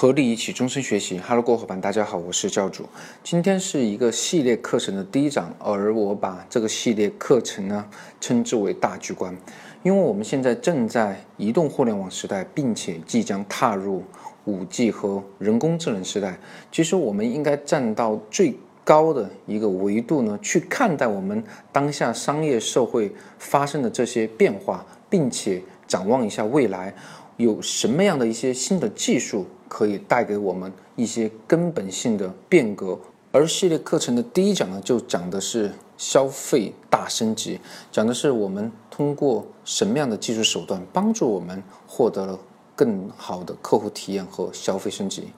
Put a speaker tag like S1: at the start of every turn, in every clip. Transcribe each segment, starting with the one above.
S1: 合力一起终身学习，Hello，各位伙伴，大家好，我是教主。今天是一个系列课程的第一章，而我把这个系列课程呢称之为大局观，因为我们现在正在移动互联网时代，并且即将踏入五 G 和人工智能时代。其实我们应该站到最高的一个维度呢，去看待我们当下商业社会发生的这些变化，并且展望一下未来有什么样的一些新的技术。可以带给我们一些根本性的变革，而系列课程的第一讲呢，就讲的是消费大升级，讲的是我们通过什么样的技术手段帮助我们获得了更好的客户体验和消费升级。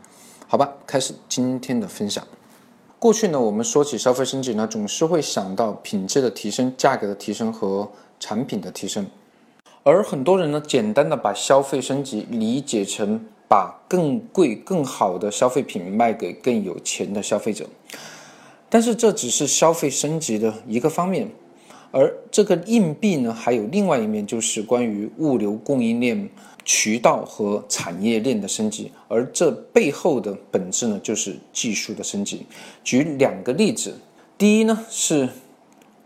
S1: 好吧，开始今天的分享。过去呢，我们说起消费升级呢，总是会想到品质的提升、价格的提升和产品的提升，而很多人呢，简单的把消费升级理解成。把更贵、更好的消费品卖给更有钱的消费者，但是这只是消费升级的一个方面，而这个硬币呢，还有另外一面，就是关于物流供应链渠道和产业链的升级，而这背后的本质呢，就是技术的升级。举两个例子，第一呢是。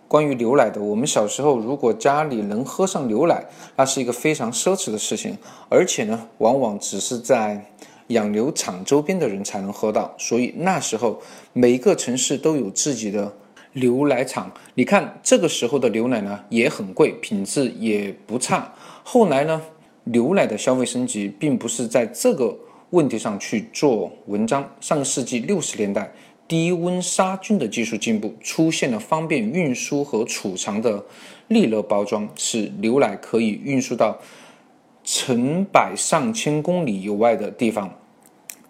S1: 关于牛奶的，我们小时候如果家里能喝上牛奶，那是一个非常奢侈的事情，而且呢，往往只是在养牛场周边的人才能喝到。所以那时候每一个城市都有自己的牛奶厂。你看这个时候的牛奶呢也很贵，品质也不差。后来呢，牛奶的消费升级并不是在这个问题上去做文章。上世纪六十年代。低温杀菌的技术进步，出现了方便运输和储藏的利乐包装，使牛奶可以运输到成百上千公里以外的地方。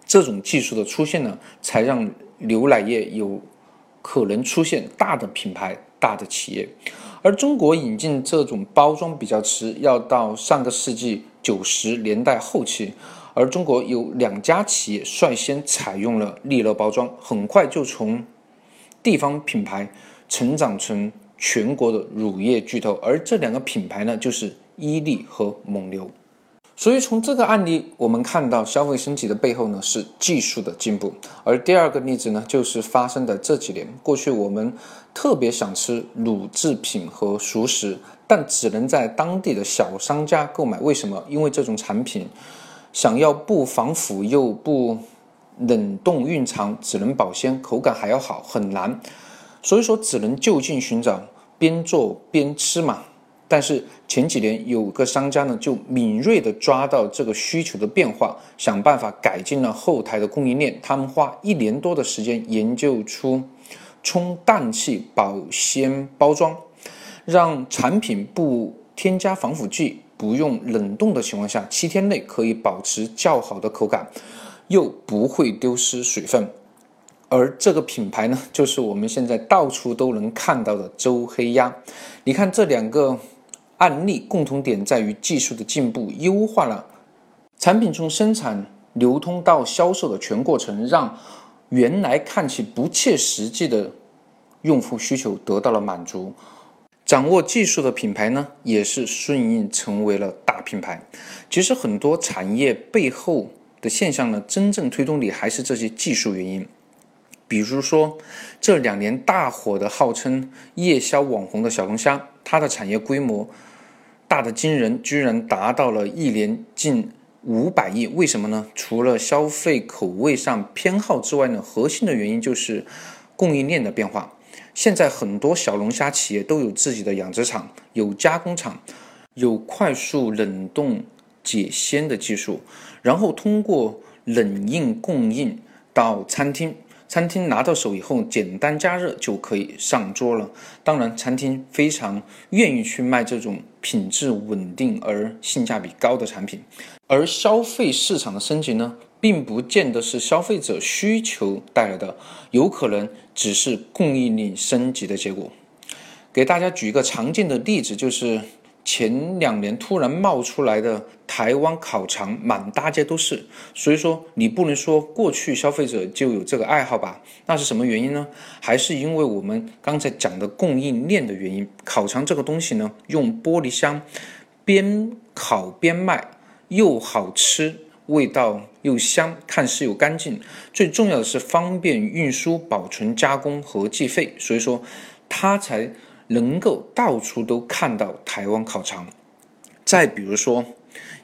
S1: 这种技术的出现呢，才让牛奶业有可能出现大的品牌、大的企业。而中国引进这种包装比较迟，要到上个世纪九十年代后期。而中国有两家企业率先采用了利乐包装，很快就从地方品牌成长成全国的乳业巨头。而这两个品牌呢，就是伊利和蒙牛。所以从这个案例，我们看到消费升级的背后呢，是技术的进步。而第二个例子呢，就是发生的这几年。过去我们特别想吃乳制品和熟食，但只能在当地的小商家购买。为什么？因为这种产品。想要不防腐又不冷冻蕴藏，只能保鲜，口感还要好，很难。所以说，只能就近寻找，边做边吃嘛。但是前几年有个商家呢，就敏锐地抓到这个需求的变化，想办法改进了后台的供应链。他们花一年多的时间研究出充氮气保鲜包装，让产品不添加防腐剂。不用冷冻的情况下，七天内可以保持较好的口感，又不会丢失水分。而这个品牌呢，就是我们现在到处都能看到的周黑鸭。你看这两个案例，共同点在于技术的进步，优化了产品从生产、流通到销售的全过程，让原来看起不切实际的用户需求得到了满足。掌握技术的品牌呢，也是顺应成为了大品牌。其实很多产业背后的现象呢，真正推动力还是这些技术原因。比如说这两年大火的号称夜宵网红的小龙虾，它的产业规模大的惊人，居然达到了一年近五百亿。为什么呢？除了消费口味上偏好之外呢，核心的原因就是供应链的变化。现在很多小龙虾企业都有自己的养殖场、有加工厂、有快速冷冻解鲜的技术，然后通过冷硬供应到餐厅，餐厅拿到手以后简单加热就可以上桌了。当然，餐厅非常愿意去卖这种品质稳定而性价比高的产品，而消费市场的升级呢？并不见得是消费者需求带来的，有可能只是供应链升级的结果。给大家举一个常见的例子，就是前两年突然冒出来的台湾烤肠，满大街都是。所以说，你不能说过去消费者就有这个爱好吧？那是什么原因呢？还是因为我们刚才讲的供应链的原因？烤肠这个东西呢，用玻璃箱边烤边卖，又好吃，味道。又香，看似又干净，最重要的是方便运输、保存、加工和计费，所以说它才能够到处都看到台湾烤肠。再比如说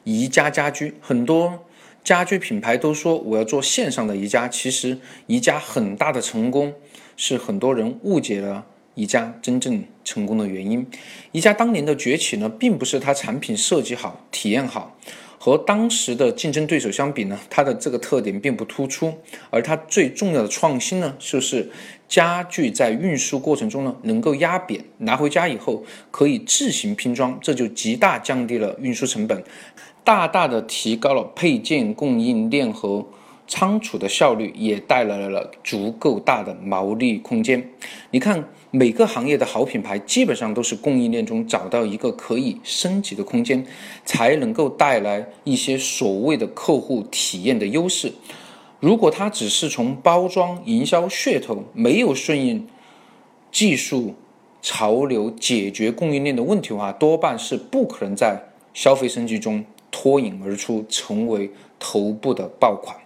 S1: 宜家家居，很多家居品牌都说我要做线上的宜家，其实宜家很大的成功是很多人误解了。宜家真正成功的原因，宜家当年的崛起呢，并不是它产品设计好、体验好，和当时的竞争对手相比呢，它的这个特点并不突出。而它最重要的创新呢，就是家具在运输过程中呢，能够压扁，拿回家以后可以自行拼装，这就极大降低了运输成本，大大的提高了配件供应链和。仓储的效率也带来了足够大的毛利空间。你看，每个行业的好品牌基本上都是供应链中找到一个可以升级的空间，才能够带来一些所谓的客户体验的优势。如果它只是从包装、营销、噱头，没有顺应技术潮流解决供应链的问题的话，多半是不可能在消费升级中脱颖而出，成为头部的爆款。